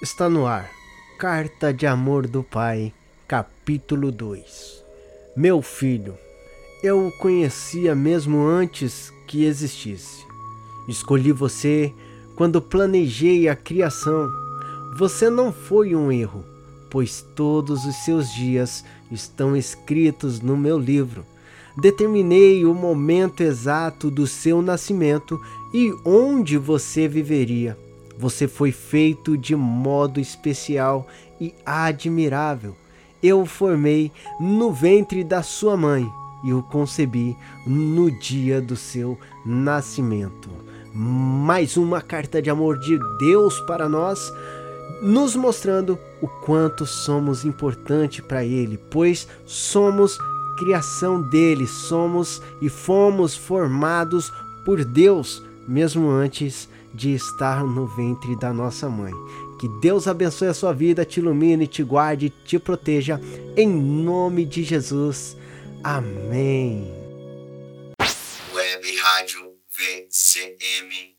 Está no ar. Carta de Amor do Pai, capítulo 2. Meu filho, eu o conhecia mesmo antes que existisse. Escolhi você quando planejei a criação. Você não foi um erro, pois todos os seus dias estão escritos no meu livro. Determinei o momento exato do seu nascimento e onde você viveria você foi feito de modo especial e admirável. Eu o formei no ventre da sua mãe e o concebi no dia do seu nascimento. Mais uma carta de amor de Deus para nós, nos mostrando o quanto somos importante para Ele, pois somos criação dele, somos e fomos formados por Deus, mesmo antes de estar no ventre da nossa mãe. Que Deus abençoe a sua vida, te ilumine, te guarde, te proteja, em nome de Jesus. Amém. Web Rádio VCM